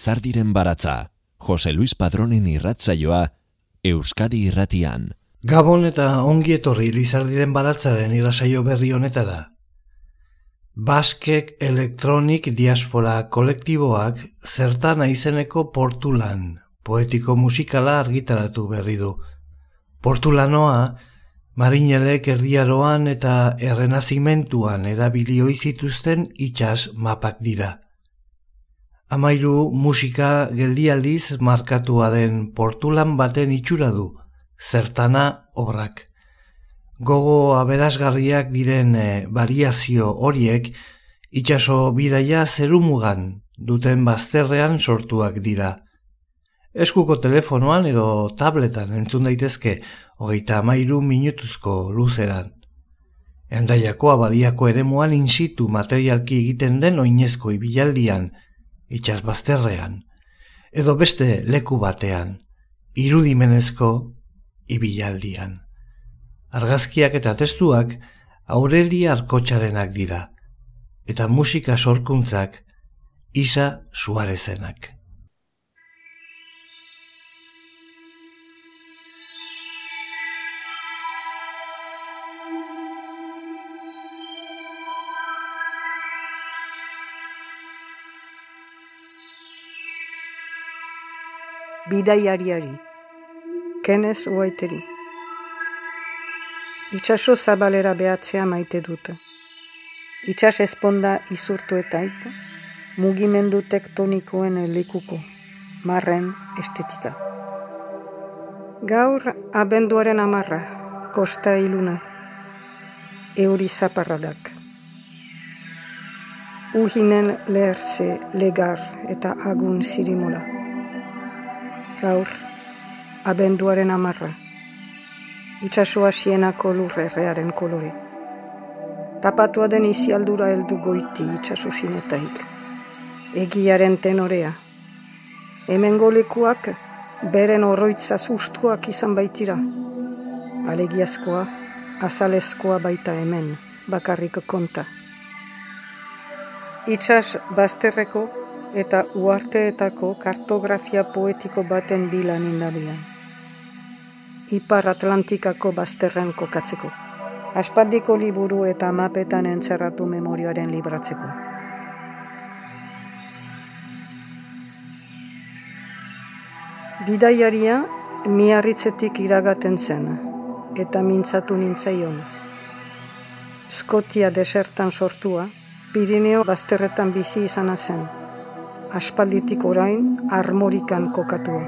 Lizardiren baratza, Jose Luis Padronen irratzaioa, Euskadi irratian. Gabon eta ongi etorri Lizardiren baratzaren irratzaio berri honetara. Baskek Elektronik Diaspora kolektiboak zertan aizeneko portulan, poetiko musikala argitaratu berri du. Portulanoa, marinelek erdiaroan eta errenazimentuan erabilioi zituzten itxas mapak dira. Amairu musika geldialdiz markatua den portulan baten itxura du, zertana obrak. Gogo aberasgarriak diren e, variazio horiek itxaso bidaia zerumugan duten bazterrean sortuak dira. Eskuko telefonoan edo tabletan entzun daitezke hogeita amairu minutuzko luzeran. Endaiako abadiako ere muan insitu materialki egiten den oinezko ibilaldian, itxas bazterrean, edo beste leku batean, irudimenezko ibilaldian. Argazkiak eta testuak Aurelia Arkotxarenak dira, eta musika sorkuntzak Isa Suarezenak. Bidaiariari, kenez uaiteri. Itxaso zabalera behatzea maite dute. Itxas esponda izurtu etaik, mugimendu tektonikoen likuko, marren estetika. Gaur abenduaren amarra, kosta iluna, euri zaparradak. Uhinen leherze, legar eta agun zirimola gaur, abenduaren amarra, itxasua sienako lurrerrearen kolore. Tapatua den izialdura heldu goiti itxasu sinetaik, egiaren tenorea. Hemen golekuak beren oroitza sustuak izan baitira, alegiazkoa, azalezkoa baita hemen, bakarrik konta. Itxas bazterreko eta uarteetako kartografia poetiko baten bilan indabilan. Ipar Atlantikako bazterren kokatzeko. Aspaldiko liburu eta mapetan entzerratu memorioaren libratzeko. Bidaiaria miarritzetik iragaten zen, eta mintzatu nintzaion. Skotia desertan sortua, Pirineo bazterretan bizi izan zen, aspalditik orain armorikan kokatua.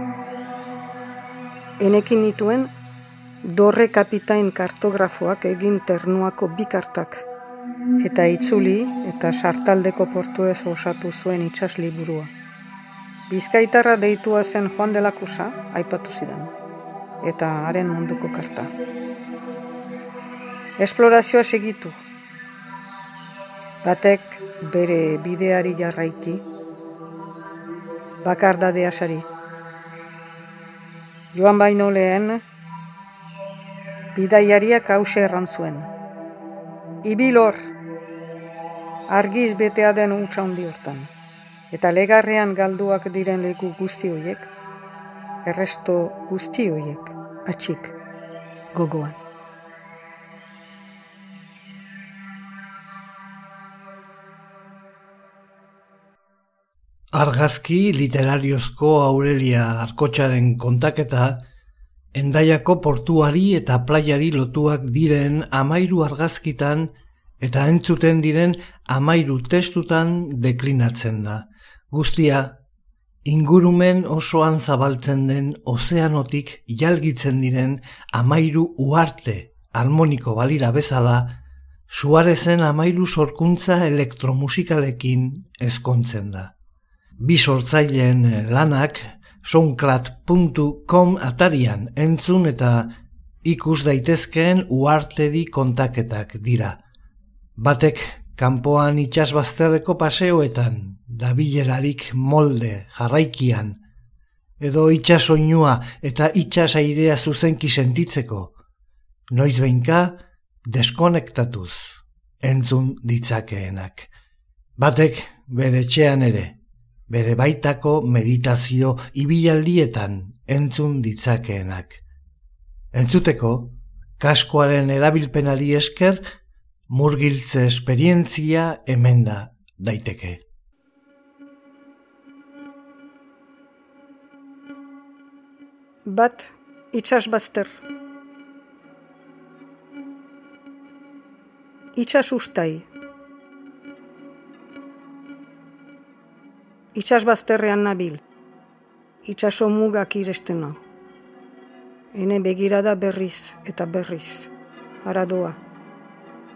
Enekin nituen, dorre kapitain kartografoak egin ternuako bikartak, eta itzuli eta sartaldeko portu ez osatu zuen itxas liburua. Bizkaitarra deitua zen Juan de la Cusa, aipatu zidan, eta haren munduko karta. Esplorazioa segitu. Batek bere bideari jarraiki, bakardadea sari. Joan baino lehen, bidaiariak hause errantzuen. Ibilor, argiz betea den untsa hundi hortan, eta legarrean galduak diren leku guzti hoiek, erresto guzti hoiek, atxik, gogoan. Argazki literariozko Aurelia Arkotxaren kontaketa endaiako portuari eta plaiari lotuak diren amairu argazkitan eta entzuten diren amairu testutan deklinatzen da. Guztia, ingurumen osoan zabaltzen den ozeanotik jalgitzen diren amairu uarte harmoniko balira bezala, suarezen amairu sorkuntza elektromusikalekin ezkontzen da bi sortzaileen lanak soundcloud.com atarian entzun eta ikus daitezkeen uartedi kontaketak dira. Batek kanpoan itxasbazterreko paseoetan, dabilerarik molde jarraikian, edo itxasoinua eta itxasairea zuzenki sentitzeko, noiz behinka deskonektatuz entzun ditzakeenak. Batek bere txean ere, bere baitako meditazio ibialdietan entzun ditzakeenak. Entzuteko, kaskoaren erabilpenari esker, murgiltze esperientzia emenda daiteke. Bat, itxas bazter. Itxas ustai. Itxas bazterrean nabil. Itxaso mugak irestena. Hene begirada berriz eta berriz. Aradoa.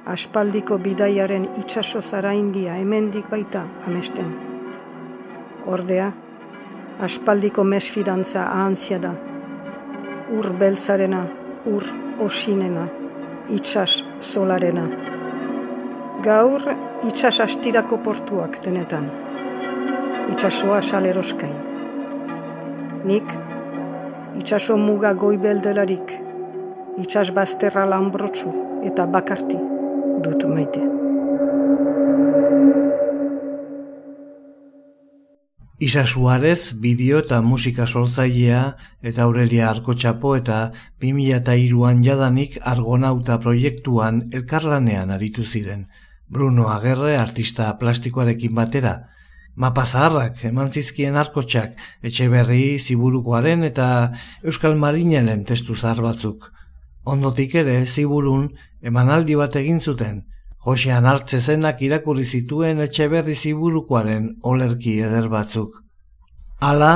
Aspaldiko bidaiaren itxaso zara india hemendik baita amesten. Ordea, aspaldiko mesfidantza ahantzia da. Ur beltzarena, ur osinena, itxas solarena. Gaur itxas astirako portuak denetan. Itxasoa saleroskai. Nik, itxaso muga goibeldelarik, itxas bazterra lanbrotsu eta bakarti dut maite. Isa Suarez, bideo eta musika sortzailea eta Aurelia Arkotxapo eta 2002an jadanik argonauta proiektuan elkarlanean aritu ziren. Bruno Agerre artista plastikoarekin batera, mapa zaharrak eman zizkien arkotxak etxe berri ziburukoaren eta Euskal Marinelen testu zahar batzuk. Ondotik ere ziburun emanaldi bat egin zuten, Josean hartze zenak irakurri zituen etxe berri ziburukoaren olerki eder batzuk. Hala,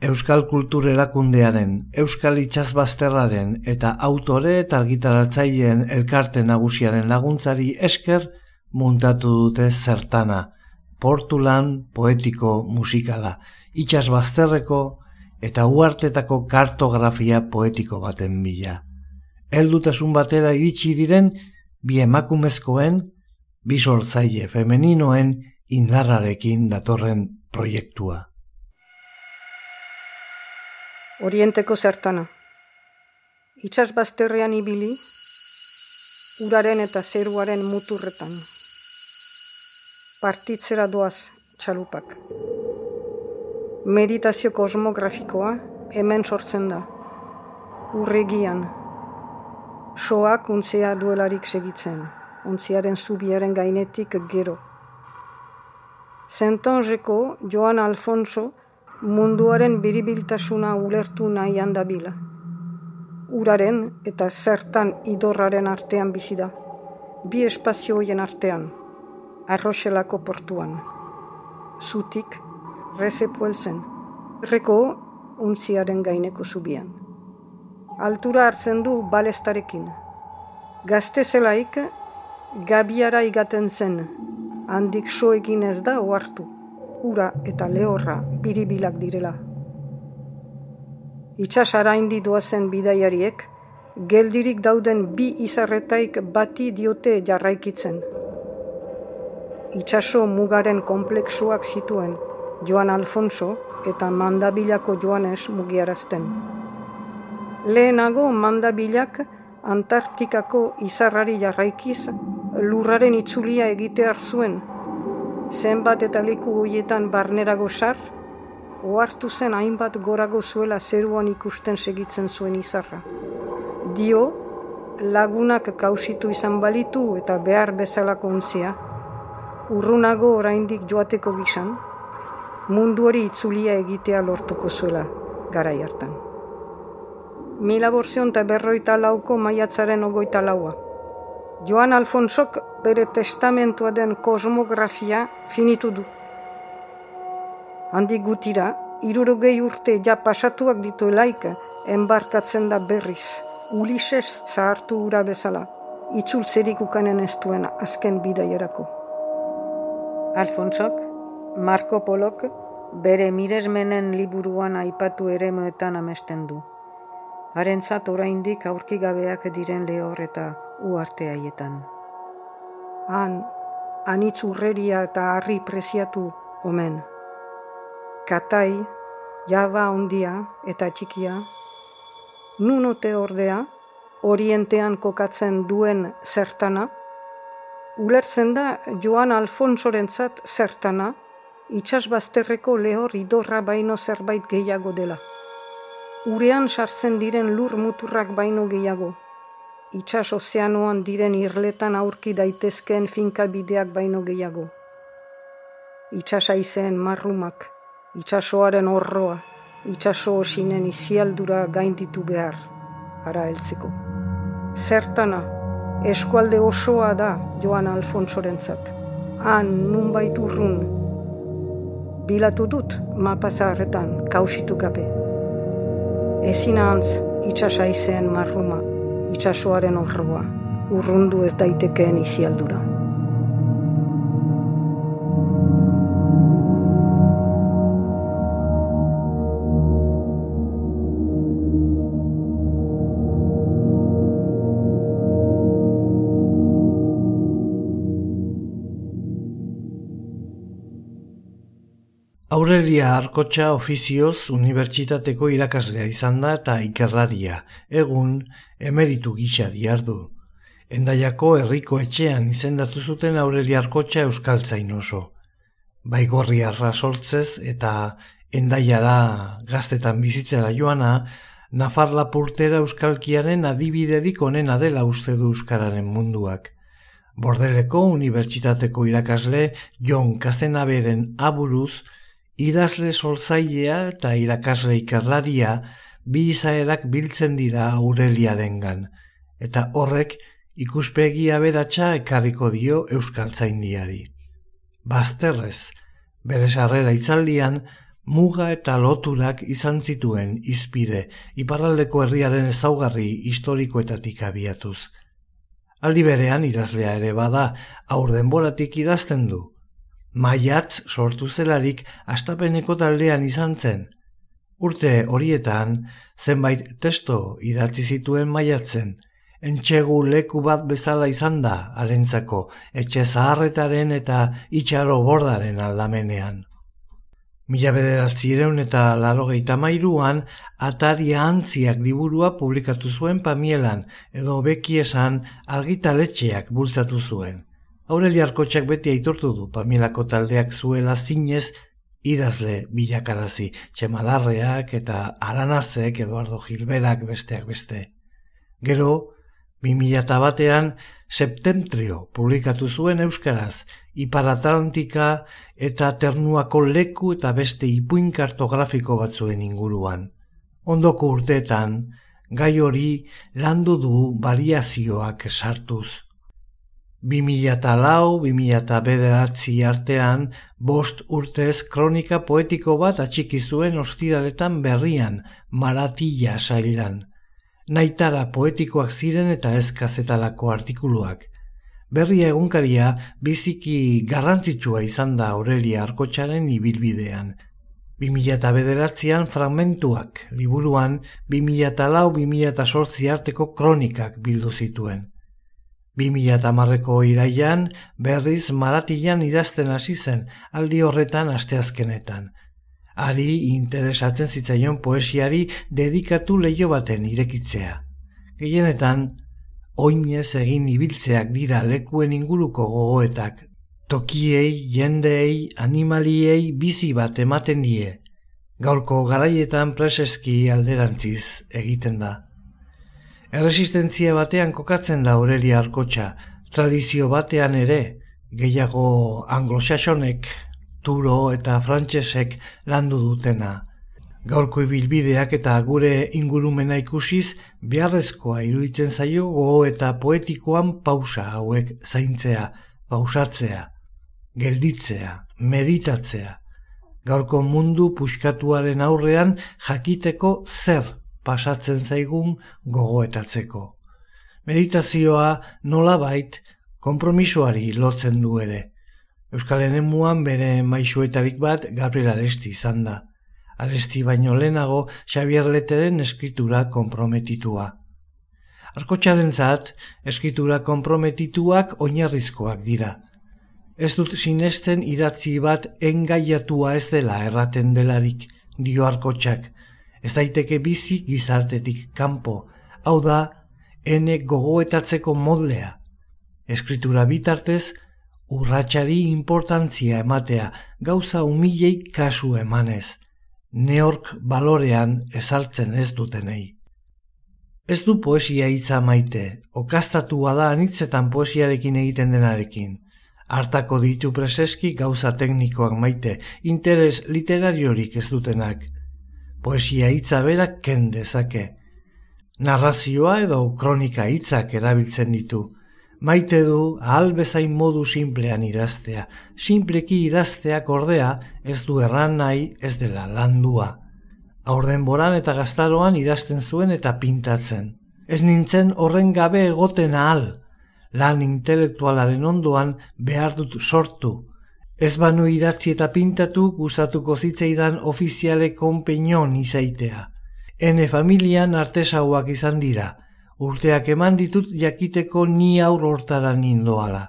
Euskal Kultur Erakundearen, Euskal Itxazbazterraren eta autore eta argitaratzaileen elkarte nagusiaren laguntzari esker muntatu dute zertana, portulan poetiko musikala, itxasbazterreko eta uartetako kartografia poetiko baten bila. Eldutasun batera iritsi diren, bi emakumezkoen, bi sortzaile femeninoen indarrarekin datorren proiektua. Orienteko zertana. Itxas bazterrean ibili, uraren eta zeruaren muturretan. Partitzera doaz txalupak. Meditazio kosmografikoa hemen sortzen da. Urregian, soak untzea duelarik segitzen, untziaren zubiaren gainetik gero. Zentonzeko Joan Alfonso munduaren biribiltasuna ulertu nahi handabila. Uraren eta zertan idorraren artean bizi da, bi espazioien artean, arroxelako portuan. Zutik, rezepuelzen, reko untziaren gaineko zubian altura hartzen du balestarekin. Gazte zelaik, gabiara igaten zen, handik so egin ez da oartu, ura eta lehorra biribilak direla. Itxas araindi doazen bidaiariek, geldirik dauden bi izarretaik bati diote jarraikitzen. Itxaso mugaren kompleksuak zituen Joan Alfonso eta mandabilako Joanes mugiarazten. Lehenago mandabilak Antarktikako izarrari jarraikiz lurraren itzulia egite zuen. Zenbat eta leku hoietan barnerago sar, ohartu zen hainbat gorago zuela zeruan ikusten segitzen zuen izarra. Dio, lagunak kausitu izan balitu eta behar bezalako ontzia, urrunago oraindik joateko gizan, mundu hori itzulia egitea lortuko zuela garai hartan mila borzion eta berroita lauko maiatzaren ogoita laua. Joan Alfonsok bere testamentua den kosmografia finitu du. Handi gutira, irurogei urte ja pasatuak ditu elaik, embarkatzen da berriz, Ulises zahartu ura bezala, itzultzerik ukanen ez duen azken bidaierako. Alfonsok, Marco Polok, bere miresmenen liburuan aipatu ere moetan amesten du harentzat oraindik aurkigabeak diren lehor eta uarte haietan. Han, anitz urreria eta harri preziatu omen. Katai, jaba ondia eta txikia, nunote ordea, orientean kokatzen duen zertana, ulertzen da Joan Alfonsorentzat zertana, itxas bazterreko lehor idorra baino zerbait gehiago dela. Urean sartzen diren lur muturrak baino gehiago. Itxas ozeanoan diren irletan aurki daitezkeen finkabideak baino gehiago. Itxas aizeen marrumak, itxasoaren horroa, itxaso osinen izialdura gainditu behar, ara heltzeko. Zertana, eskualde osoa da Joan Alfonsorentzat. Han, nun baitu urrun. Bilatu dut, mapa zaharretan, kausitu gabe. Ezin ahantz, itxasa izan marruma, itxasoaren horroa, urrundu ez daitekeen izialdura. Aurelia Arkotxa ofizioz unibertsitateko irakaslea izan da eta ikerraria, egun emeritu gisa diardu. Endaiako herriko etxean izendatu zuten Aurelia Arkotxa euskaltzain oso. Baigorri arra sortzez eta endaiara gaztetan bizitzera joana, Nafar Lapurtera euskalkiaren adibiderik onena dela uste du euskararen munduak. Bordeleko unibertsitateko irakasle Jon Kazenaberen aburuz, idazle solzailea eta irakasle ikerlaria bi izaerak biltzen dira Aureliarengan eta horrek ikuspegi aberatsa ekarriko dio euskaltzaindiari. Bazterrez, bere sarrera itzaldian muga eta loturak izan zituen izpide iparraldeko herriaren ezaugarri historikoetatik abiatuz. Aldi berean idazlea ere bada aur denboratik idazten du, maiatz sortu zelarik astapeneko taldean izan zen. Urte horietan, zenbait testo idatzi zituen maiatzen, entxegu leku bat bezala izan da, arentzako, etxe zaharretaren eta itxaro bordaren aldamenean. Mila bederatzireun eta larogeita mairuan, ataria antziak liburua publikatu zuen pamielan, edo beki esan argitaletxeak bultzatu zuen. Aureli Arkotxak beti aitortu du Pamilako taldeak zuela zinez idazle bilakarazi, txemalarreak eta aranazek Eduardo Gilberak besteak beste. Gero, 2000 batean, Septentrio publikatu zuen Euskaraz, Ipar Atlantika eta Ternuako leku eta beste ipuin kartografiko batzuen inguruan. Ondoko urteetan, gai hori landu du variazioak sartuz. 2004-2009 artean, bost urtez kronika poetiko bat atxiki zuen ostiraletan berrian, maratilla sailan. Naitara poetikoak ziren eta ezkazetalako artikuluak. Berria egunkaria biziki garrantzitsua izan da Aurelia Arkotxaren ibilbidean. 2009an fragmentuak, liburuan 2004-2008 arteko kronikak bildu zituen. 2008ko iraian berriz maratilan idazten hasi zen aldi horretan asteazkenetan. Ari interesatzen zitzaion poesiari dedikatu leio baten irekitzea. Gehienetan, oinez egin ibiltzeak dira lekuen inguruko gogoetak. Tokiei, jendeei, animaliei bizi bat ematen die. Gaurko garaietan preseski alderantziz egiten da. Erresistentzia batean kokatzen da Aurelia Arkotxa, tradizio batean ere, gehiago anglosasonek, turo eta frantsesek landu dutena. Gaurko ibilbideak eta gure ingurumena ikusiz, beharrezkoa iruditzen zaio gogo eta poetikoan pausa hauek zaintzea, pausatzea, gelditzea, meditatzea. Gaurko mundu puskatuaren aurrean jakiteko zer pasatzen zaigun gogoetatzeko. Meditazioa nolabait konpromisoari lotzen du ere. Euskal Enemuan bere maixuetarik bat Gabriel Aresti izan da. Aresti baino lehenago Xavier Leteren eskritura konprometitua. Arkotxaren zat, eskritura konprometituak oinarrizkoak dira. Ez dut sinesten idatzi bat engaiatua ez dela erraten delarik, dio arkotxak, ez daiteke bizi gizartetik kanpo, hau da, ene gogoetatzeko modlea. Eskritura bitartez, urratsari importantzia ematea, gauza umilei kasu emanez, neork balorean ezartzen ez dutenei. Ez du poesia hitza maite, okastatua da anitzetan poesiarekin egiten denarekin. Hartako ditu preseski gauza teknikoak maite, interes literariorik ez dutenak. Poesia hitza berak ken dezake. Narrazioa edo kronika hitzak erabiltzen ditu, Maite du ahal bezain modu simplean idaztea. Simpleki idazteak ordea ez du erran nahi ez dela landua. Aurden boran eta gaztaroan idazten zuen eta pintatzen. Ez nintzen horren gabe egoten ahal. Lan intelektualaren ondoan behar dut sortu. Ez banu idatzi eta pintatu gustatuko zitzeidan ofiziale konpeinon izaitea. Hene familian artesauak izan dira urteak eman ditut jakiteko ni aur hortara nindoala.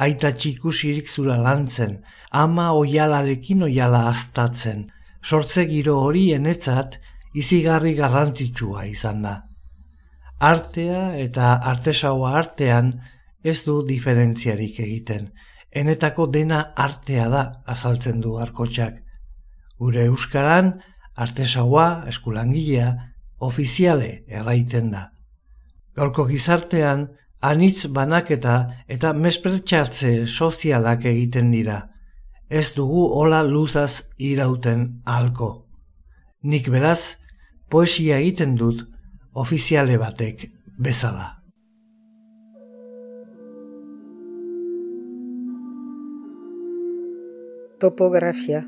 Aita txikusirik zura lantzen, ama oialarekin oiala aztatzen, sortze giro hori enetzat izigarri garrantzitsua izan da. Artea eta artesaua artean ez du diferentziarik egiten, enetako dena artea da azaltzen du arkotxak. Gure euskaran, artesaua, eskulangilea, ofiziale erraiten da. Gaurko gizartean, anitz banaketa eta mespertxatze sozialak egiten dira. Ez dugu hola luzaz irauten alko. Nik beraz, poesia egiten dut ofiziale batek bezala. Topografia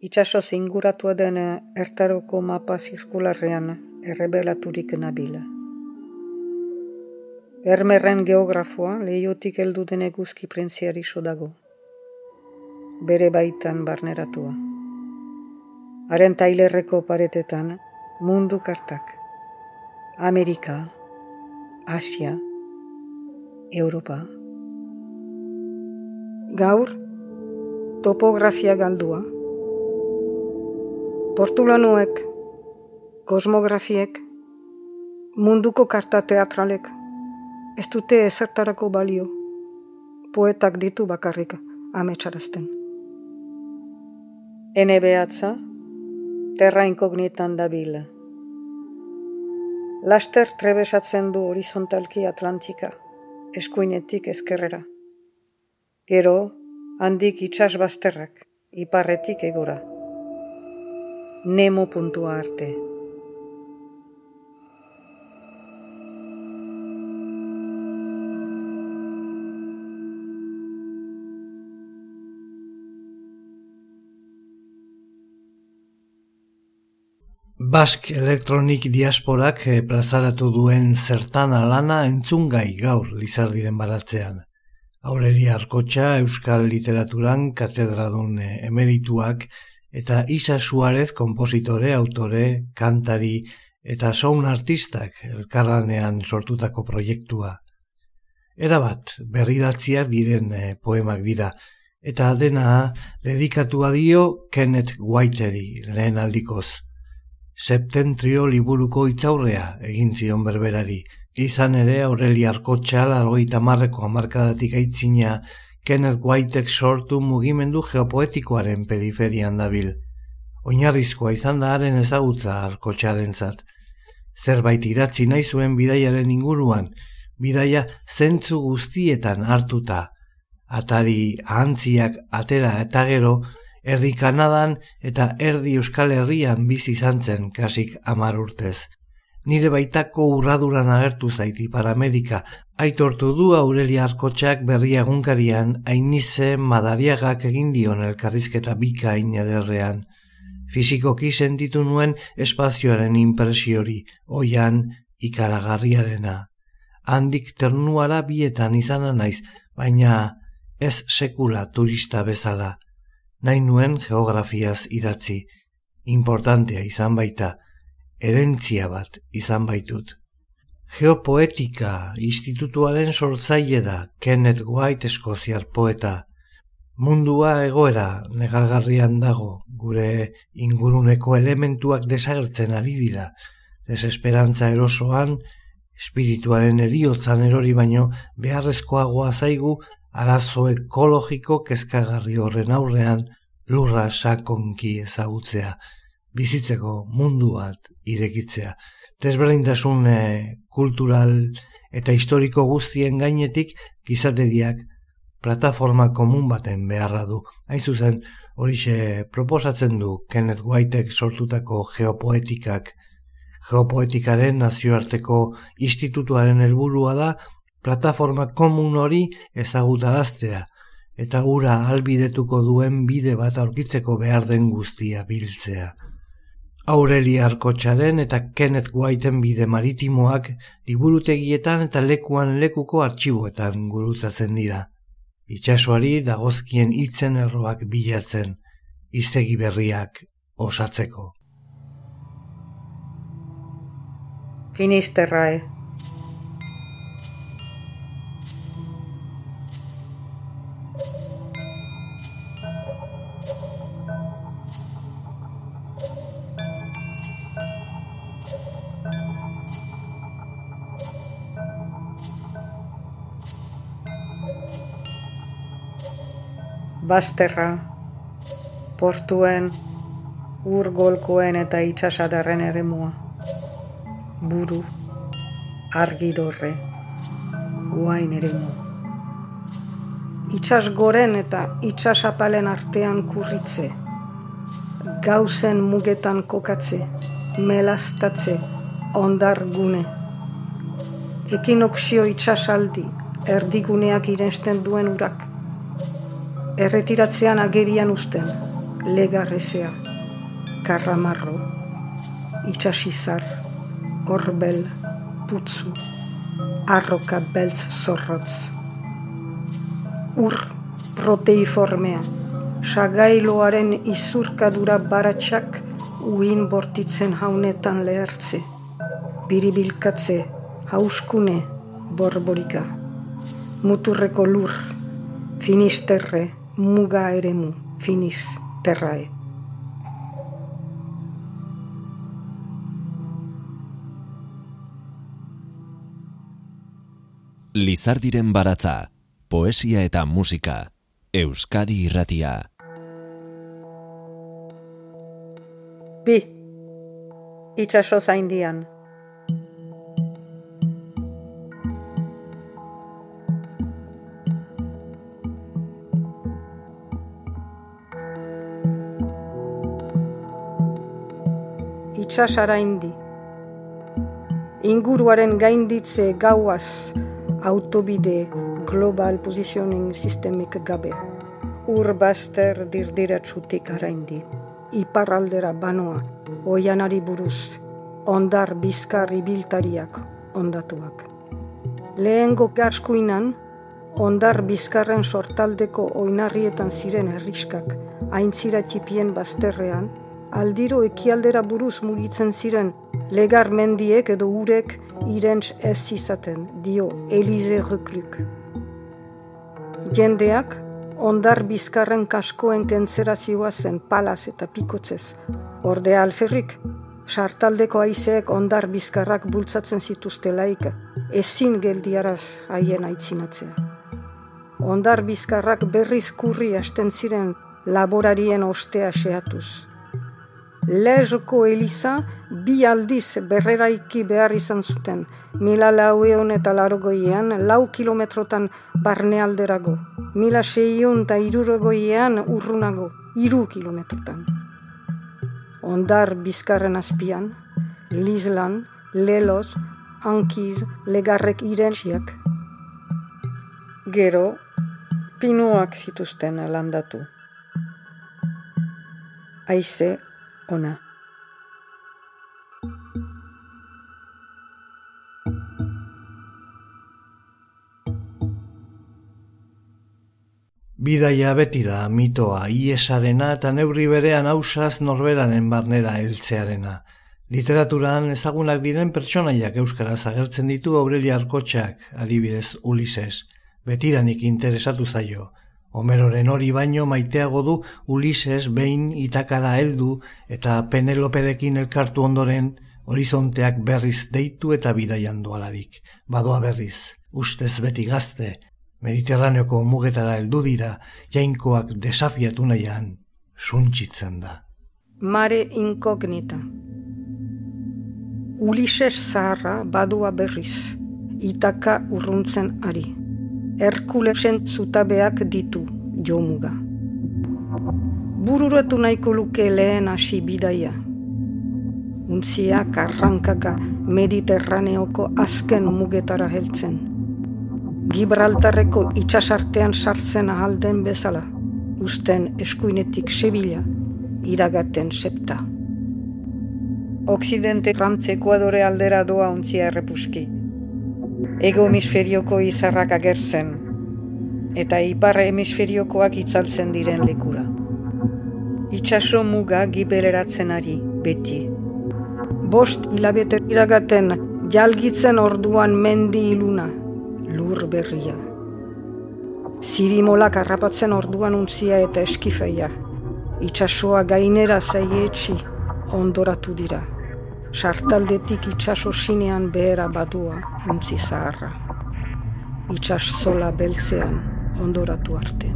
Itxaso zinguratua den ertaroko mapa zirkularrean errebelaturik nabila. Ermerren geografoa lehiotik heldu den eguzki prentziari dago. Bere baitan barneratua. Haren tailerreko paretetan mundu kartak. Amerika, Asia, Europa. Gaur, topografia galdua. Portulanoek, kosmografiek, munduko karta teatralek, ez dute ezertarako balio, poetak ditu bakarrik ametsarazten. Ene behatza, terra inkognitan dabil. Laster trebesatzen du horizontalki Atlantika, eskuinetik ezkerrera. Gero, handik itxas bazterrak, iparretik egora. Nemo puntua arte. Bask Elektronik Diasporak eh, plazaratu duen zertan alana entzungai gaur Lizardiren baratzean. Aurelia Arkotxa Euskal Literaturan katedradun eh, emerituak eta Isa Suarez kompositore, autore, kantari eta soun artistak elkarranean sortutako proiektua. Erabat, berridatziak diren eh, poemak dira, eta dena dedikatua dio Kenneth Whiteri lehen aldikoz septentrio liburuko itzaurrea egin zion berberari. Izan ere Aureli Arkotxa largoita marreko amarkadatik aitzina Kenneth Whiteek sortu mugimendu geopoetikoaren periferian dabil. Oinarrizkoa izan da haren ezagutza Arkotxaren zat. Zerbait idatzi nahi zuen bidaiaren inguruan, bidaia zentzu guztietan hartuta. Atari ahantziak atera eta gero, erdi Kanadan eta erdi Euskal Herrian bizi izan zen kasik amar urtez. Nire baitako urraduran agertu zaiti para Amerika, aitortu du Aurelia Arkotxak berri agunkarian ainize madariagak egin dion elkarrizketa bikain ederrean. Fizikoki sentitu nuen espazioaren impresiori, oian ikaragarriarena. Handik ternuara bietan izan naiz, baina ez sekula turista bezala nahi nuen geografiaz idatzi, importantea izan baita, erentzia bat izan baitut. Geopoetika institutuaren sortzaile da Kenneth White eskoziar poeta. Mundua egoera negargarrian dago, gure inguruneko elementuak desagertzen ari dira, desesperantza erosoan, espirituaren eriotzan erori baino beharrezkoagoa zaigu arazo ekologiko kezkagarri horren aurrean lurra sakonki ezagutzea, bizitzeko mundu bat irekitzea. Desberdintasun eh, kultural eta historiko guztien gainetik gizateriak plataforma komun baten beharra du. Hain zuzen, horixe proposatzen du Kenneth Whiteek sortutako geopoetikak. Geopoetikaren nazioarteko institutuaren helburua da plataforma komun hori ezagutaraztea eta ura albidetuko duen bide bat aurkitzeko behar den guztia biltzea. Aureli Arkotxaren eta Kenneth Whiteen bide maritimoak liburutegietan eta lekuan lekuko artxiboetan gurutzatzen dira. Itxasoari dagozkien hitzen erroak bilatzen, izegi berriak osatzeko. Finisterrae. Basterra, portuen, urgolkoen eta itxasadarren ere mua. Buru, argidorre, guain ere mua. Itxas goren eta itxasapalen artean kurritze. Gauzen mugetan kokatze, melastatze, ondar gune. Ekinoxio itxasaldi, erdiguneak irensten duen urak erretiratzean agerian usten, legarrezea, karramarro, itxasizar, orbel, putzu, arroka beltz zorrotz. Ur proteiformea, sagailoaren izurkadura baratsak uin bortitzen haunetan lehertze, biribilkatze, hauskune, borborika, muturreko lur, finisterre, muga eremu, finiz, terrae. Lizardiren baratza, poesia eta musika, Euskadi irratia. Bi, itxaso zaindian. Itsasara indi. Inguruaren gainditze gauaz autobide global positioning systemik gabe. Urbaster dirdiratsutik araindi. Iparraldera banoa, oianari buruz, ondar bizkar ibiltariak ondatuak. Lehengo garskuinan, ondar bizkarren sortaldeko oinarrietan ziren herriskak, aintzira txipien bazterrean, aldiro ekialdera buruz mugitzen ziren legar mendiek edo urek irents ez izaten, dio Elize Rekluk. Jendeak, ondar bizkarren kaskoen kentzerazioa zen palaz eta pikotzez. Orde alferrik, sartaldeko aizeek ondar bizkarrak bultzatzen zituzte laik, ezin geldiaraz haien aitzinatzea. Ondar bizkarrak berriz kurri hasten ziren laborarien ostea seatuz. Lezoko Eliza bi aldiz berreraiki behar izan zuten, mila lau eon eta larogoiean lau kilometrotan barnealderago, mila seion eta irurogoiean urrunago, iru kilometrotan. Ondar bizkarren azpian, Lizlan, Lelos, Ankiz, Legarrek irensiak. Gero, pinuak zituzten landatu. Aize, ona. Bidaia beti da mitoa iesarena eta neurri berean hausaz norberanen barnera heltzearena. Literaturan ezagunak diren pertsonaiak euskaraz agertzen ditu Aurelia Arkotxak, adibidez Ulises. Betidanik interesatu zaio, Homeroren hori baino maiteago du Ulises behin itakara heldu eta Peneloperekin elkartu ondoren horizonteak berriz deitu eta bidaian dualarik. Badoa berriz, ustez beti gazte, Mediterraneoko mugetara heldu dira, jainkoak desafiatu nahian, suntxitzen da. Mare inkognita. Ulises zaharra badua berriz, itaka urruntzen ari. Herkulesen zutabeak ditu jomuga. Bururatu nahiko luke lehen hasi bidaia. Untziak arrankaka mediterraneoko azken mugetara heltzen. Gibraltarreko itxasartean sartzen ahalden bezala, usten eskuinetik sebila, iragaten septa. Oksidente rantze ekuadore aldera doa untzia errepuski. Ego hemisferioko izarrak agertzen, eta ipar hemisferiokoak itzaltzen diren lekura. Itxaso muga gibeleratzen ari, beti. Bost hilabete iragaten jalgitzen orduan mendi iluna, lur berria. Zirimolak harrapatzen orduan untzia eta eskifeia. Itxasoa gainera zaietxi ondoratu dira sartaldetik itxaso sinean behera badua untzi zaharra. Itxas zola beltzean ondoratu arte.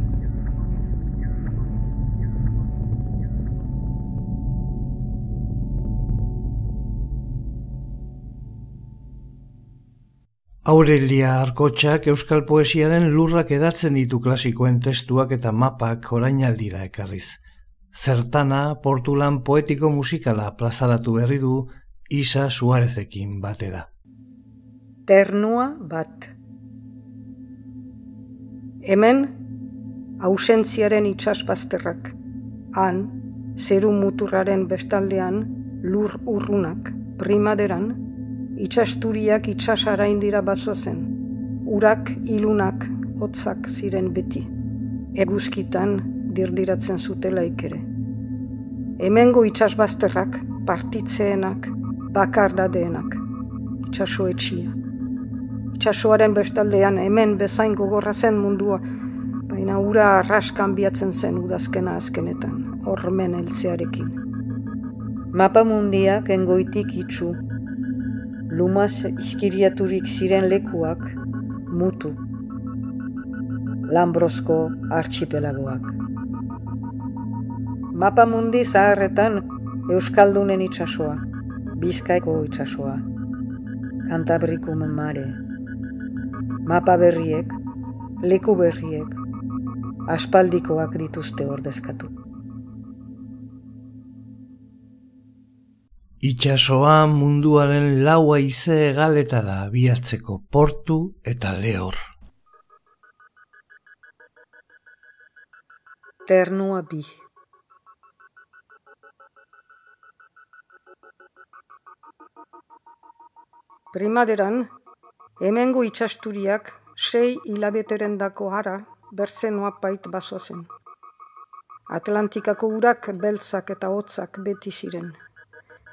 Aurelia Arkotxak Euskal Poesiaren lurrak edatzen ditu klasikoen testuak eta mapak orainaldira ekarriz. Zertana, portulan poetiko musikala plazaratu berri du Isa Suarezekin batera. Ternua bat. Hemen, ausentziaren itxaspazterrak. Han, zeru muturraren bestaldean, lur urrunak, primaderan, itxasturiak itxasara indira batzozen. Urak ilunak hotzak ziren beti. Eguzkitan dirdiratzen zutela ikere. Hemengo itxasbazterrak, partitzeenak, bakar dadeenak, itxaso etxia. Itxasoaren bestaldean hemen bezain gogorra zen mundua, baina ura arraskan biatzen zen udazkena azkenetan, hormen eltzearekin. Mapa mundiak engoitik itxu, lumaz izkiriaturik ziren lekuak, mutu. Lambrozko archipelagoak. Mapa mundi zaharretan Euskaldunen itxasoa. Bizkaiko itxasoa, Kantabriko mare, mapa berriek, leku berriek, aspaldikoak dituzte ordezkatu. Itxasoa munduaren laua ize egaletara biatzeko portu eta lehor. Ternua bi. Primaderan, hemengo itxasturiak sei hilabeteren dako hara berzenoa pait basozen. Atlantikako urak beltzak eta hotzak beti ziren.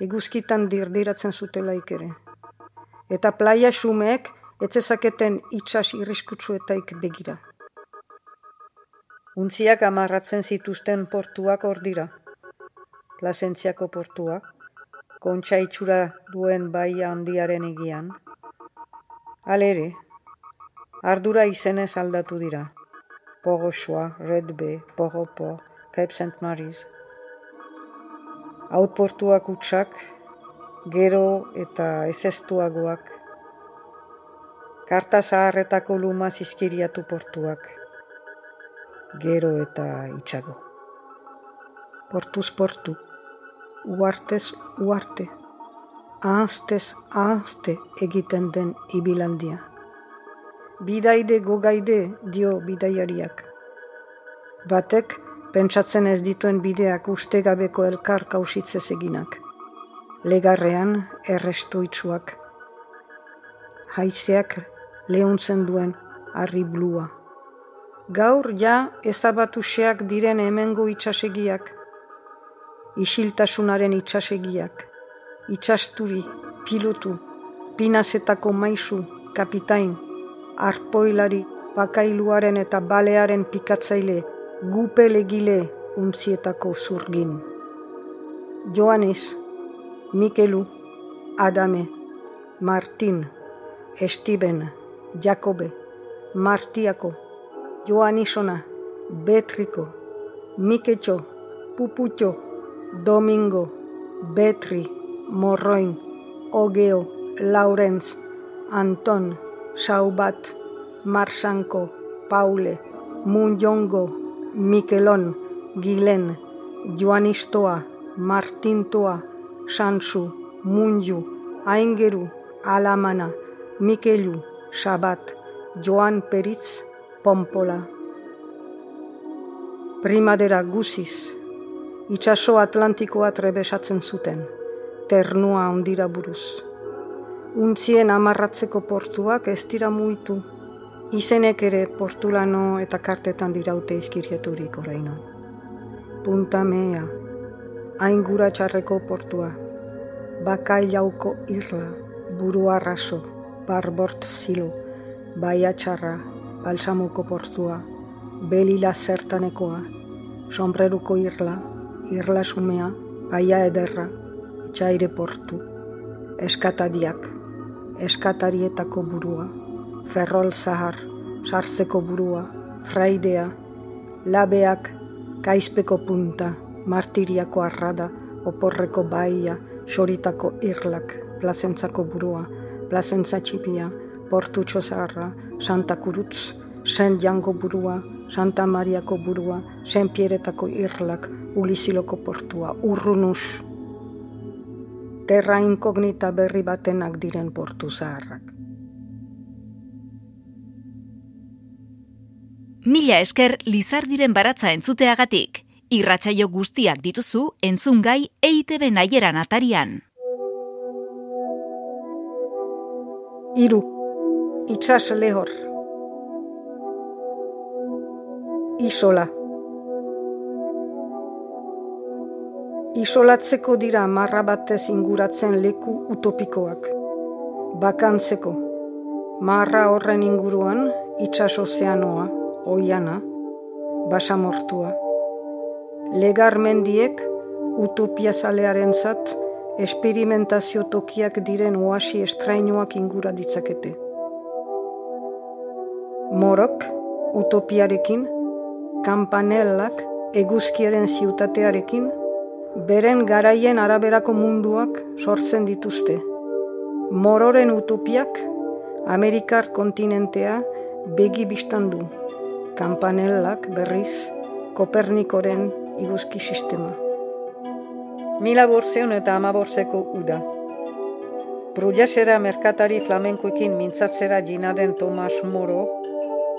Eguzkitan dirdiratzen zutela ikere. Eta plaia xumeek etzezaketen itxas irriskutsuetaik begira. Untziak amarratzen zituzten portuak ordira. Plazentziako portua, kontxa itxura duen baia handiaren egian. Alere, ardura izenez aldatu dira. Pogosoa, Redbe, Pogopo, Cape St. Mary's. Outportuak utxak, gero eta ezestuagoak. Karta zaharretako luma zizkiriatu portuak. Gero eta itxago. Portuz portu uartez uarte, ahaztez ahazte egiten den ibilandia. Bidaide gogaide dio bidaiariak. Batek, pentsatzen ez dituen bideak ustegabeko elkar kausitzez eginak. Legarrean errestu itxuak. Haizeak lehuntzen duen harri blua. Gaur ja ezabatuseak diren hemengo itxasegiak, isiltasunaren itxasegiak, itxasturi, pilotu, pinazetako maisu, kapitain, arpoilari, bakailuaren eta balearen pikatzaile, gupele gile untzietako zurgin. Joanes, Mikelu, Adame, Martin, Estiben, Jakobe, Martiako, Joanisona, Betriko, Miketxo, Puputxo, Domingo, Betri, Morroin, Ogeo, Laurentz, Anton, Saubat, Marsanko, Paule, Munjongo, Mikelon, Gilen, Joanistoa, Martintoa, Sansu, Munju, Aingeru, Alamana, Mikelu, Sabat, Joan Peritz, Pompola. Primadera guziz, itxaso Atlantikoa trebesatzen zuten, ternua ondira buruz. Untzien amarratzeko portuak ez dira muitu, izenek ere portulano eta kartetan diraute izkirieturik oraino. Punta mea, aingura txarreko portua, bakailauko irla, buru arraso, barbort zilo, baia txarra, balsamuko portua, belila zertanekoa, sombreruko irla, irla sumea, baia ederra, txaire portu, eskatadiak, eskatarietako burua, ferrol zahar, sartzeko burua, fraidea, labeak, kaizpeko punta, martiriako arrada, oporreko baia, xoritako irlak, plazentzako burua, plazentza txipia, portu txosarra, Santa Kurutz, Sen Jango burua, Santa Mariako burua, Sen Pieretako irlak, Uliziloko portua, Urrunus. Terra inkognita berri batenak diren portu zaharrak. Mila esker Lizardiren baratza entzuteagatik. Irratsaio guztiak dituzu entzungai EITB naieran atarian. Iru, itxas lehor. Isola. Isolatzeko dira marra batez inguratzen leku utopikoak. Bakantzeko. Marra horren inguruan, itxas ozeanoa, oiana, basamortua. Legar mendiek, utopia zalearen zat, esperimentazio tokiak diren oasi estrainuak ingura ditzakete. Morok, utopiarekin, kampanellak, eguzkiaren ziutatearekin, beren garaien araberako munduak sortzen dituzte. Mororen utopiak, Amerikar kontinentea begi biztan du. Kampanellak berriz, Kopernikoren iguzki sistema. Mila borzeun eta ama borzeko uda. Brujasera merkatari flamenkoekin mintzatzera jinaden Tomas Moro,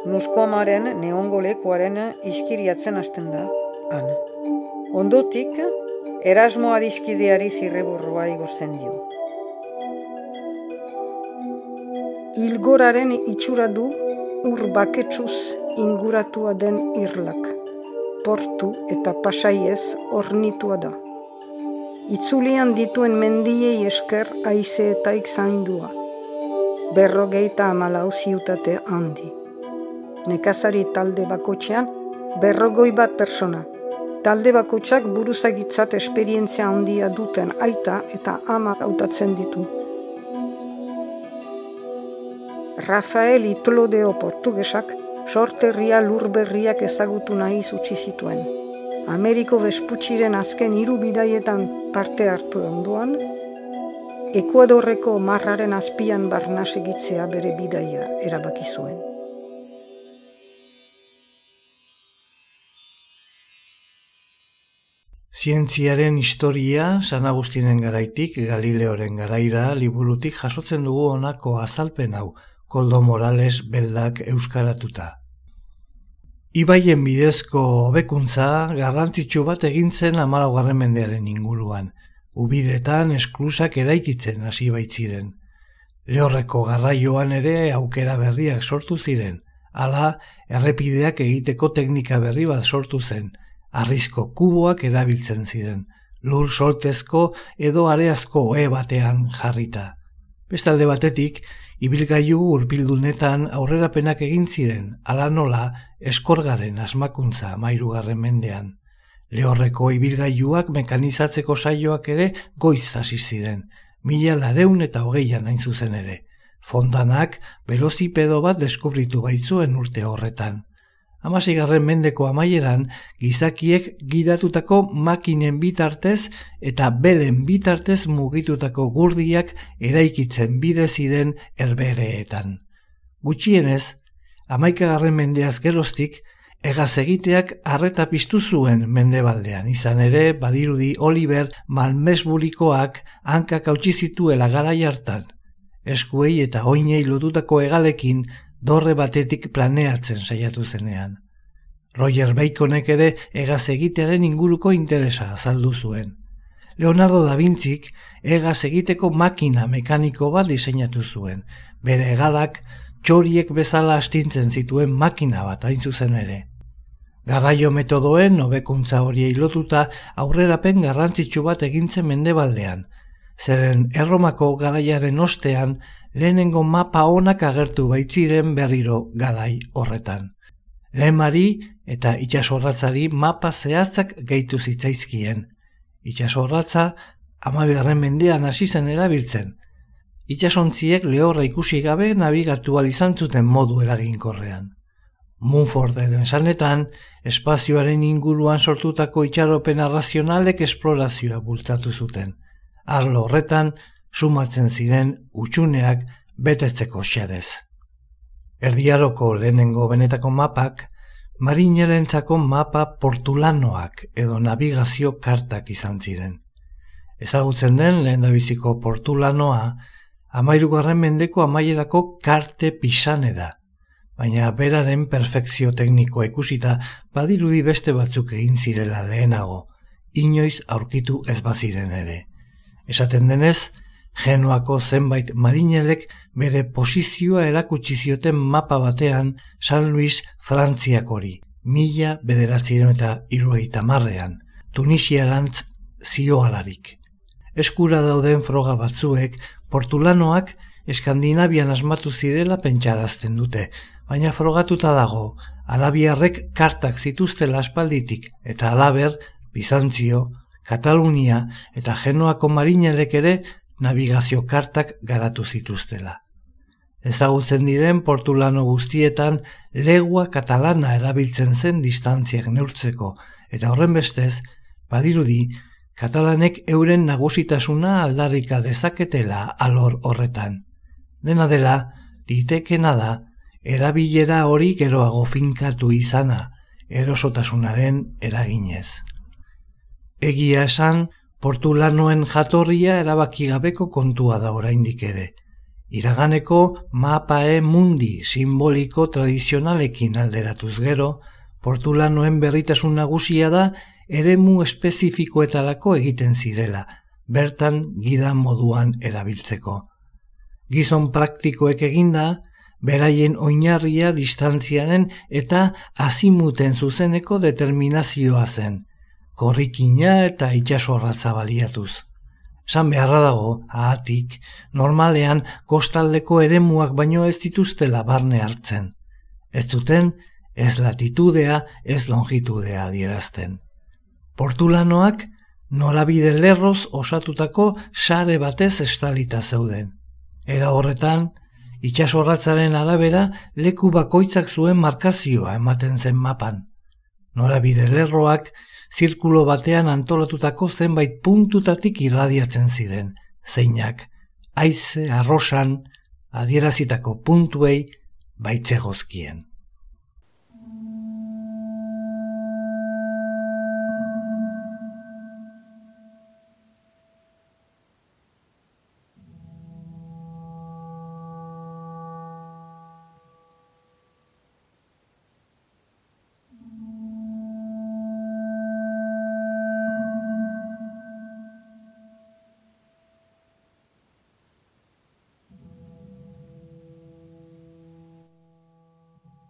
Nuskomaren neongolekuaren iskiriatzen hasten da, han. Ondotik, Erasmo adiskideari zirreburroa igorzen dio. Ilgoraren itxura du ur baketsuz inguratua den irlak. Portu eta pasaiez ornitua da itzulian dituen mendiei esker aize eta ikzaindua. Berrogeita amalau ziutate handi. Nekazari talde bakotxean, berrogoi bat persona. Talde bakotxak buruzagitzat esperientzia handia duten aita eta ama hautatzen ditu. Rafael Itlodeo portugesak sorterria lurberriak ezagutu nahi utzi zituen. Ameriko Besputxiren azken hiru bidaietan parte hartu onduan, Ekuadorreko marraren azpian barna segitzea bere bidaia erabaki zuen. Zientziaren historia San Agustinen garaitik Galileoren garaira liburutik jasotzen dugu honako azalpen hau Koldo Morales beldak euskaratuta. Ibaien bidezko hobekuntza garrantzitsu bat egin zen amalaugarren mendearen inguruan, ubidetan esklusak eraikitzen hasi baitziren. Lehorreko garraioan ere aukera berriak sortu ziren, hala errepideak egiteko teknika berri bat sortu zen, arrizko kuboak erabiltzen ziren, lur sortezko edo areazko oe batean jarrita. Bestalde batetik, Ibilgailu urbildunetan aurrerapenak egin ziren, ala nola eskorgaren asmakuntza mairugarren mendean. Lehorreko ibilgailuak mekanizatzeko saioak ere goiz hasi ziren, mila lareun eta hogeian hain zuzen ere. Fontanak belozipedo bat deskubritu baitzuen urte horretan. Amasigarren mendeko amaieran, gizakiek gidatutako makinen bitartez eta belen bitartez mugitutako gurdiak eraikitzen bide ziren erbereetan. Gutxienez, amaikagarren mendeaz geroztik, egaz egiteak arreta piztu zuen mendebaldean, izan ere badirudi Oliver Malmesburikoak hankak hautsi zituela gara hartan. Eskuei eta oinei lotutako egalekin dorre batetik planeatzen saiatu zenean. Roger Baconek ere egaz egitearen inguruko interesa azaldu zuen. Leonardo da Vinci egaz egiteko makina mekaniko bat diseinatu zuen. Bere egalak txoriek bezala astintzen zituen makina bat hain zuzen ere. Garraio metodoen nobekuntza horiei lotuta aurrerapen garrantzitsu bat egintzen mendebaldean. Zeren erromako garaiaren ostean lehenengo mapa onak agertu baitziren berriro garai horretan. Lehemari eta itxasorratzari mapa zehatzak gehitu zitzaizkien. Itxasorratza amabigarren mendean hasi zen erabiltzen. Itxasontziek lehorra ikusi gabe nabigatu izan zuten modu eraginkorrean. Munford edo sanetan, espazioaren inguruan sortutako itxaropen arrazionalek esplorazioa bultzatu zuten. Arlo horretan, sumatzen ziren utxuneak betetzeko xedez. Erdiaroko lehenengo benetako mapak, marinerentzako mapa portulanoak edo navigazio kartak izan ziren. Ezagutzen den lehen biziko portulanoa, amairugarren mendeko amaierako karte pisane da, baina beraren perfekzio teknikoa ikusita badirudi beste batzuk egin zirela lehenago, inoiz aurkitu ez baziren ere. Esaten denez, Genoako zenbait marinelek bere posizioa erakutsi zioten mapa batean San Luis Frantziak hori, mila bederatziren eta irueita marrean, Tunisiarantz zioalarik. Eskura dauden froga batzuek, portulanoak Eskandinavian asmatu zirela pentsarazten dute, baina frogatuta dago, alabiarrek kartak zituztela aspalditik eta alaber, Bizantzio, Katalunia eta Genoako marinelek ere navigazio kartak garatu zituztela. Ezagutzen diren portulano guztietan legua katalana erabiltzen zen distantziak neurtzeko, eta horren bestez, badirudi, katalanek euren nagusitasuna aldarrika dezaketela alor horretan. Dena dela, litekena da, erabilera hori geroago finkatu izana, erosotasunaren eraginez. Egia esan, Portulanoen jatorria erabaki gabeko kontua da oraindik ere. Iraganeko mapae mundi simboliko tradizionalekin alderatuz gero, portulanoen berritasun nagusia da eremu espezifikoetarako egiten zirela, bertan gida moduan erabiltzeko. Gizon praktikoek eginda, beraien oinarria distantzianen eta azimuten zuzeneko determinazioa zen, korrikina eta itxasorratza baliatuz. San beharra dago, ahatik, normalean kostaldeko eremuak baino ez dituztela barne hartzen. Ez zuten, ez latitudea, ez longitudea adierazten. Portulanoak, norabide lerroz osatutako sare batez estalita zeuden. Era horretan, itxasorratzaren arabera leku bakoitzak zuen markazioa ematen zen mapan. Norabide lerroak zirkulo batean antolatutako zenbait puntutatik irradiatzen ziren, zeinak, aize, arrosan, adierazitako puntuei baitzegozkien.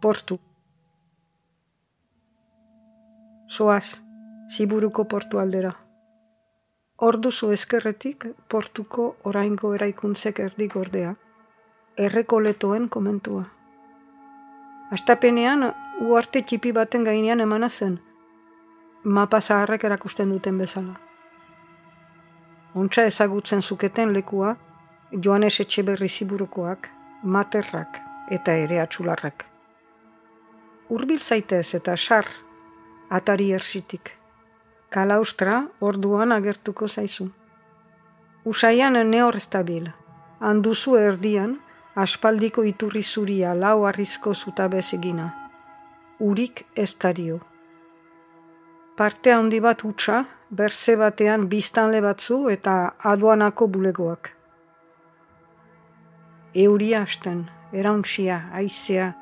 Portu. Soaz, Siburuko portu aldera. Orduzu eskerretik portuko oraingo eraikuntzek erdi gordea, errekoletoen komentua. Astapenean, uarte txipi baten gainean emana zen, mapa zaharrek erakusten duten bezala. Ontsa ezagutzen zuketen lekua, Joanes Etxeberri Ziburukoak, materrak eta ere atxularrak. Urbil zaitez eta sar, atari ersitik. Kalaustra orduan agertuko zaizu. Usaian ne hor handuzu erdian, aspaldiko iturri zuria lau arrizko zutabe egina. Urik ez dario. Parte handi bat utxa, berze batean biztanle batzu eta aduanako bulegoak. Euria hasten, erauntzia, aizea,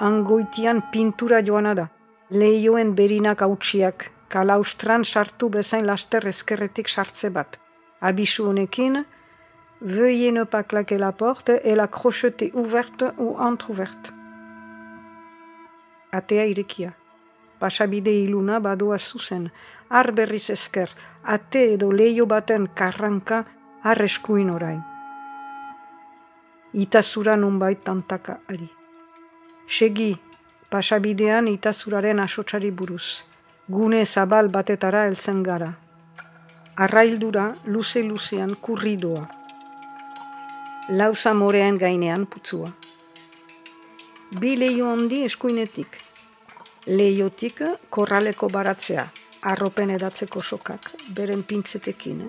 angoitian pintura joana da, lehioen berinak hautsiak, kalaustran sartu bezain laster eskerretik sartze bat. Abisu honekin, veuillez ne pas claquer la porte et la crocheter ouverte ou entrouverte. Atea irekia. Pasabide iluna badoa zuzen, ar berriz esker, ate edo leio baten karranka arreskuin orain. Itazura nunbait tantaka ari. Segi, pasabidean itazuraren asotsari buruz. Gune zabal batetara heltzen gara. Arraildura luze-luzean kurridoa. Lauza morean gainean putzua. Bi leio handi eskuinetik. Leiotik korraleko baratzea, arropen edatzeko sokak, beren pintzetekin,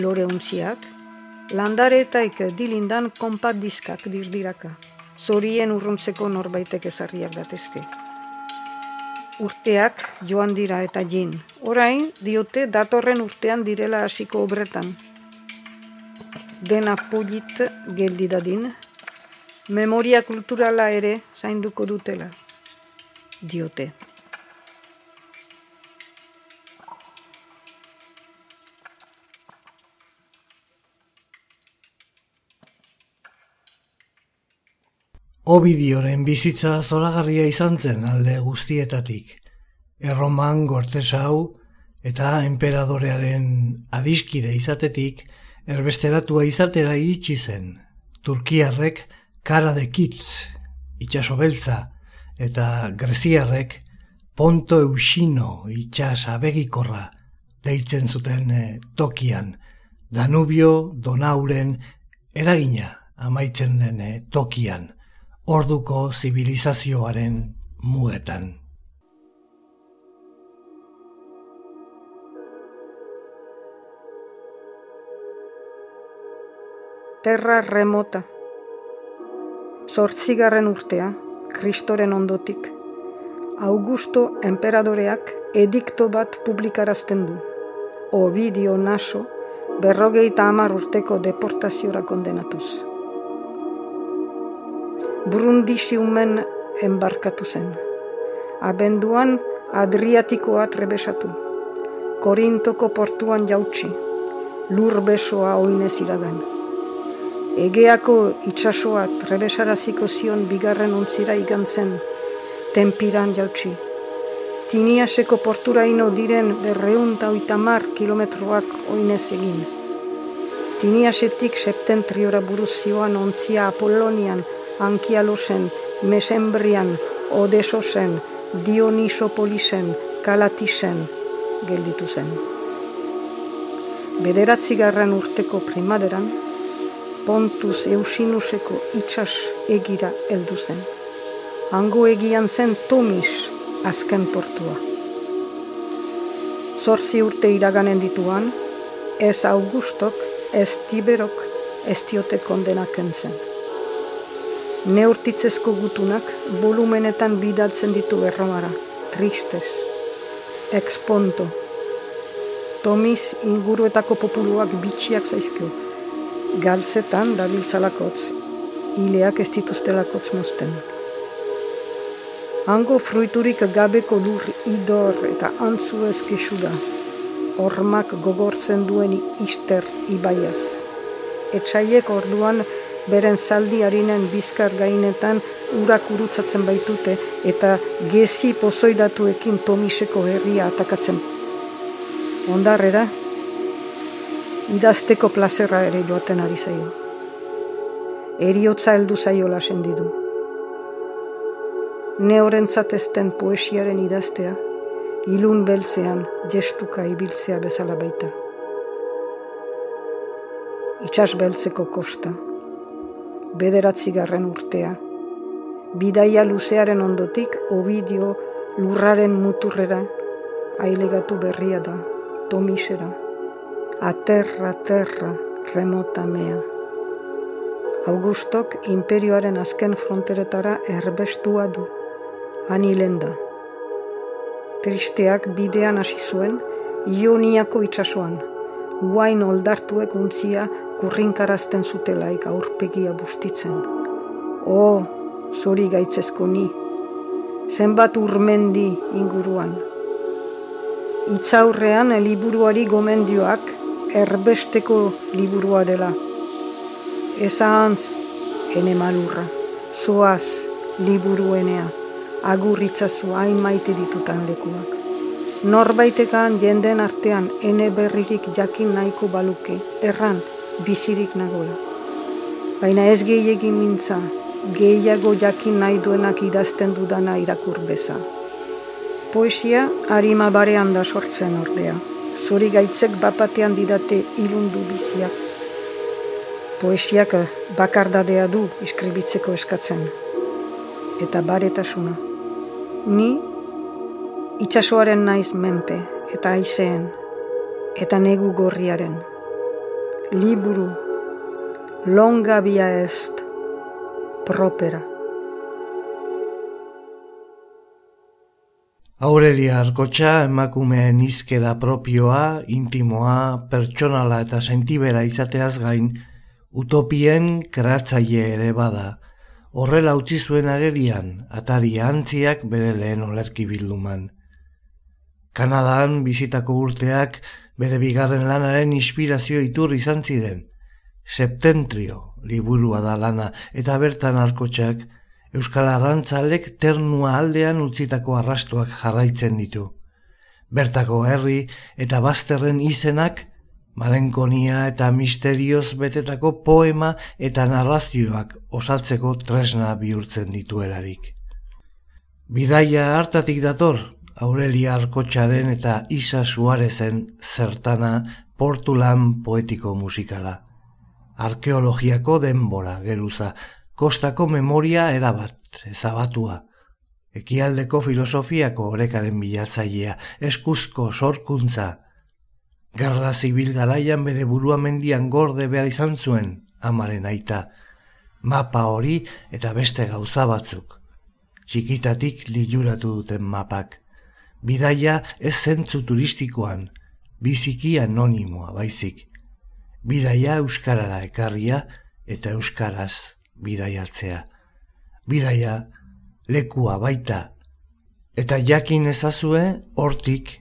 lore untziak, landaretaik dilindan konpat diskak dirdiraka zorien urruntzeko norbaitek ezarriak datezke. Urteak joan dira eta jin. Orain, diote datorren urtean direla hasiko obretan. Dena polit geldi dadin, memoria kulturala ere zainduko dutela. Diote. Obidioren bizitza zoragarria izan zen alde guztietatik. Erroman gortesau eta enperadorearen adiskide izatetik erbesteratua izatera iritsi zen. Turkiarrek kara de kitz, itxaso beltza, eta greziarrek ponto eusino itxas abegikorra deitzen zuten eh, tokian. Danubio, Donauren, eragina amaitzen den eh, tokian orduko zibilizazioaren muetan. Terra remota. Zortzigarren urtea, kristoren ondotik, Augusto emperadoreak edikto bat publikarazten du. Ovidio naso, berrogeita amar urteko deportaziora kondenatuz. Brundisiumen enbarkatu zen. Abenduan Adriatikoa trebesatu. Korintoko portuan jautsi. Lur besoa oinez iragan. Egeako itsasoa trebesaraziko zion bigarren ontzira igantzen. Tempiran jautsi. Tiniaseko porturaino diren berreunta oitamar kilometroak oinez egin. Tiniasetik septentriora buruz zioan ontzia Apollonian Ankialosen, Mesembrian, Odesosen, Dionisopolisen, Kalatisen gelditu zen. Bederatzi garran urteko primaderan, Pontus Eusinuseko itxas egira heldu zen. Hango egian zen Tomis azken portua. Zorzi urte iraganen dituan, ez Augustok, ez Tiberok, ez diote kondenak entzen neurtitzezko gutunak volumenetan bidatzen ditu erromara, tristez, exponto, tomiz inguruetako populuak bitxiak zaizkio, galtzetan dabiltzalakotz, hileak ez dituztelakotz mozten. Hango fruiturik gabeko lur idor eta antzu ezkesu da, ormak gogortzen duen ister ibaiaz. Etxaiek orduan beren zaldi harinen bizkar gainetan urak urutzatzen baitute eta gezi pozoidatuekin tomiseko herria atakatzen. Ondarrera, idazteko plazerra ere joaten ari zaio. Eriotza heldu zaio lasen didu. Ne horrentzatezten poesiaren idaztea, ilun beltzean gestuka ibiltzea bezala baita. Itxas beltzeko kosta, bederatzigarren urtea. Bidaia luzearen ondotik, obidio lurraren muturrera, ailegatu berria da, tomisera. Aterra, terra, remota mea. Augustok imperioaren azken fronteretara erbestua du, anilen da. Tristeak bidean hasi zuen, Ioniako itsasoan, guain oldartuek untzia kurrinkarazten zutelaik aurpegia bustitzen. O, zori gaitzezko ni, zenbat urmendi inguruan. Itzaurrean liburuari gomendioak erbesteko liburua dela. Eza antz, ene malurra, zoaz liburuenea, agurritzazu hain maite ditutan lekuak. Norbaitekan jenden artean ene berririk jakin nahiko baluke, erran, bizirik nagola. Baina ez gehiagin mintza, gehiago jakin nahi duenak idazten dudana irakur beza. Poesia harima barean da sortzen ordea. Zori gaitzek bapatean didate ilundu bizia. Poesiak bakardadea du iskribitzeko eskatzen. Eta baretasuna. Ni itxasoaren naiz menpe eta aizeen eta negu gorriaren. Liburu, longa bia est, propera. Aurelia Arkotxa emakumeen izkera propioa, intimoa, pertsonala eta sentibera izateaz gain, utopien kreatzaile ere bada. Horrela utzi zuen agerian, atari antziak bere lehen olerki bilduman. Kanadan bizitako urteak bere bigarren lanaren inspirazio itur izan ziren. Septentrio liburua da lana eta bertan arkotxak Euskal Arrantzalek ternua aldean utzitako arrastuak jarraitzen ditu. Bertako herri eta bazterren izenak malenkonia eta misterioz betetako poema eta narrazioak osatzeko tresna bihurtzen dituelarik. Bidaia hartatik dator, Aurelia Arkotxaren eta Isa Suarezen zertana portulan poetiko musikala. Arkeologiako denbora geruza, kostako memoria erabat, ezabatua. Ekialdeko filosofiako orekaren bilatzailea, eskuzko sorkuntza. Garra zibil garaian bere burua mendian gorde behar izan zuen, amaren aita. Mapa hori eta beste gauza batzuk. Txikitatik liluratu duten mapak bidaia ez zentzu turistikoan, biziki anonimoa baizik. Bidaia euskarara ekarria eta euskaraz bidaiatzea. Bidaia lekua baita. Eta jakin ezazue hortik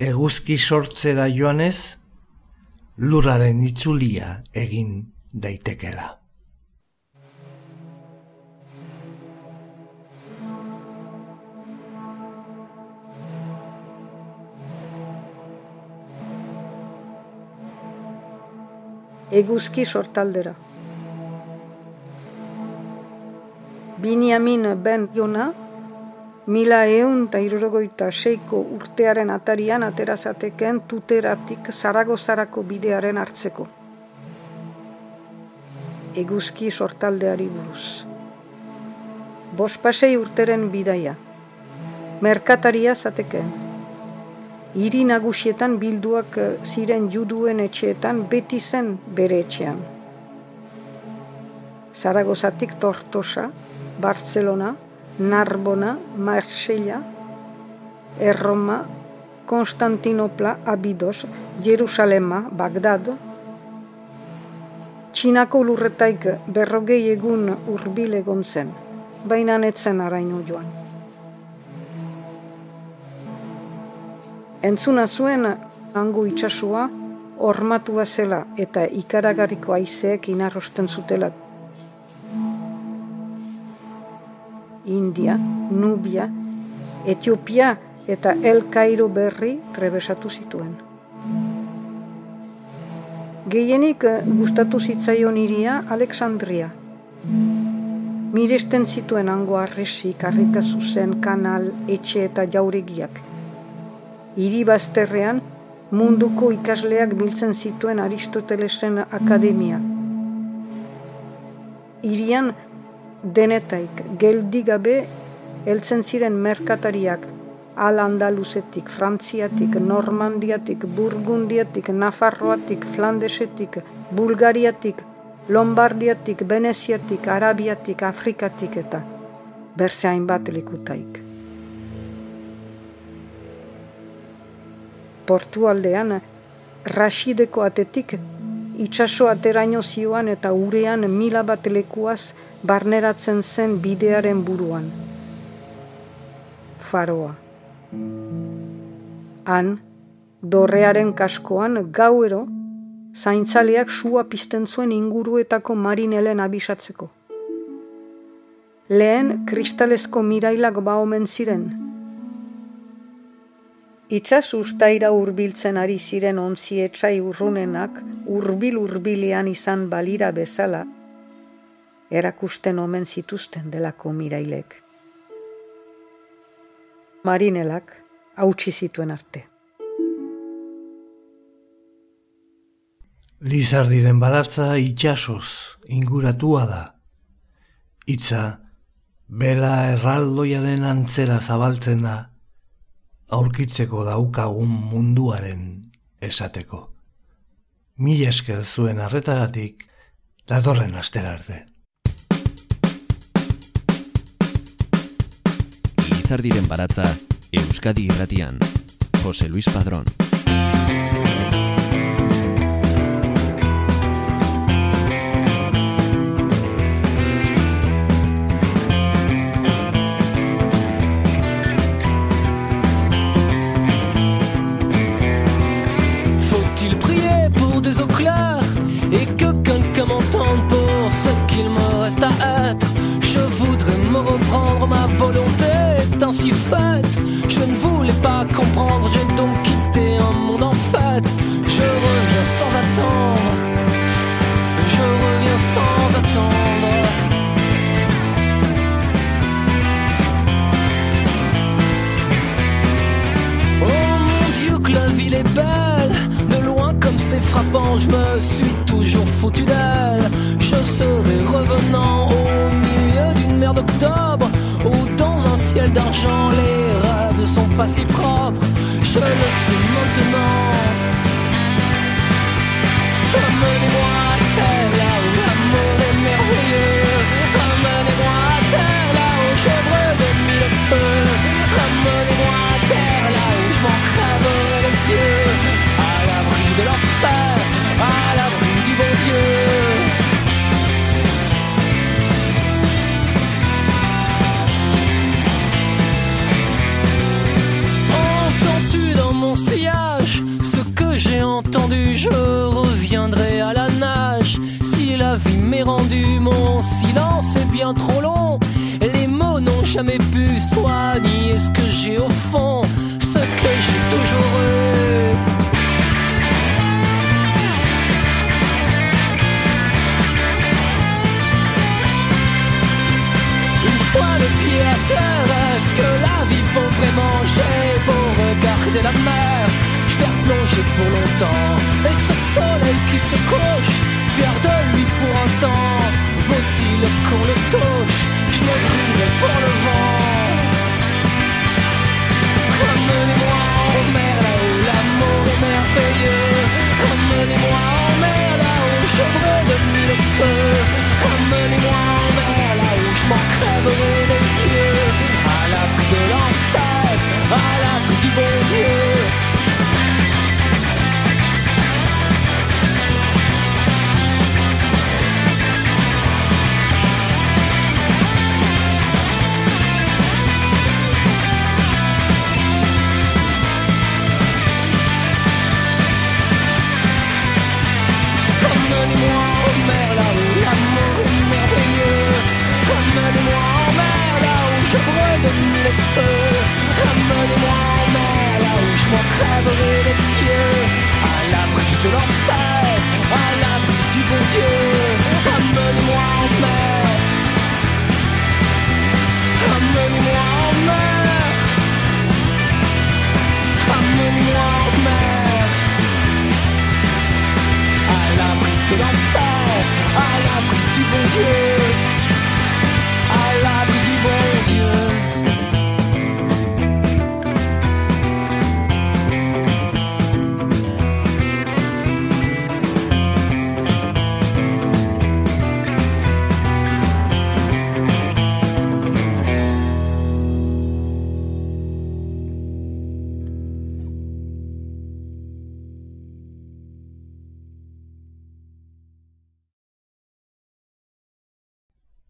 eguzki sortzera joanez lurraren itzulia egin daitekela. Eguzki sortaldera. Biniamin ben jona, mila eun eta irurogoita seiko urtearen atarian aterazateken tuteratik zaragozarako bidearen hartzeko. Eguzki sortaldeari buruz. Bospasei urteren bidaia. Merkataria zateken hiri nagusietan bilduak eh, ziren juduen etxeetan beti zen bere etxean. Zaragozatik Tortosa, Barcelona, Narbona, Marsella, Erroma, Konstantinopla, Abidos, Jerusalema, Bagdad, Txinako lurretaik berrogei egun urbil egon zen, baina netzen araino joan. Entzuna zuen hango itxasua ormatua zela eta ikaragariko aizeek inarrosten zutela. India, Nubia, Etiopia eta El Cairo berri trebesatu zituen. Gehienik gustatu zitzaion iria Alexandria. Miresten zituen hango arresi, karrika zuzen, kanal, etxe eta jauregiak – hiri bazterrean munduko ikasleak biltzen zituen Aristotelesen akademia. Irian denetaik geldi gabe heltzen ziren merkatariak al Andaluzetik, Frantziatik, Normandiatik, Burgundiatik, Nafarroatik, Flandesetik, Bulgariatik, Lombardiatik, Veneziatik, Arabiatik, Afrikatik eta berze hainbat likutaik. portu aldean, rasideko atetik, itxaso ateraino zioan eta urean mila bat lekuaz barneratzen zen bidearen buruan. Faroa. Han, dorrearen kaskoan gauero, zaintzaleak sua pizten zuen inguruetako marinelen abisatzeko. Lehen, kristalezko mirailak baomen ziren, Itxas ustaira hurbiltzen ari ziren onzi etxai urrunenak hurbil-hurbilean izan balira bezala erakusten omen zituzten delako mirailek. Marinelak hautsi zituen arte. Lizardiren balatza itxasoz inguratua da. Itza, bela erraldoiaren antzera zabaltzen da aurkitzeko daukagun munduaren esateko. Mil esker zuen arretagatik datorren astera arte. Izardiren baratza Euskadi irratian, Jose Luis Padrón. ma volonté est ainsi faite. Je ne voulais pas comprendre, j'ai donc quitté un monde en fête. Je reviens sans attendre, je reviens sans attendre. Oh mon Dieu, que la ville est belle, de loin comme c'est frappant, je me suis toujours foutu d'elle. Je serai revenant au milieu d'une mer d'octobre ciel d'argent, les rêves ne sont pas si propres, je le sais maintenant. tendu, je reviendrai à la nage. Si la vie m'est rendue, mon silence est bien trop long. Les mots n'ont jamais pu soigner ce que j'ai au fond, ce que j'ai toujours eu. fois le pied à terre Est-ce que la vie vaut vraiment? J'ai beau regarder la mer pour longtemps. Et ce soleil qui se couche, fier de lui pour un temps, vaut-il qu'on le touche? Je me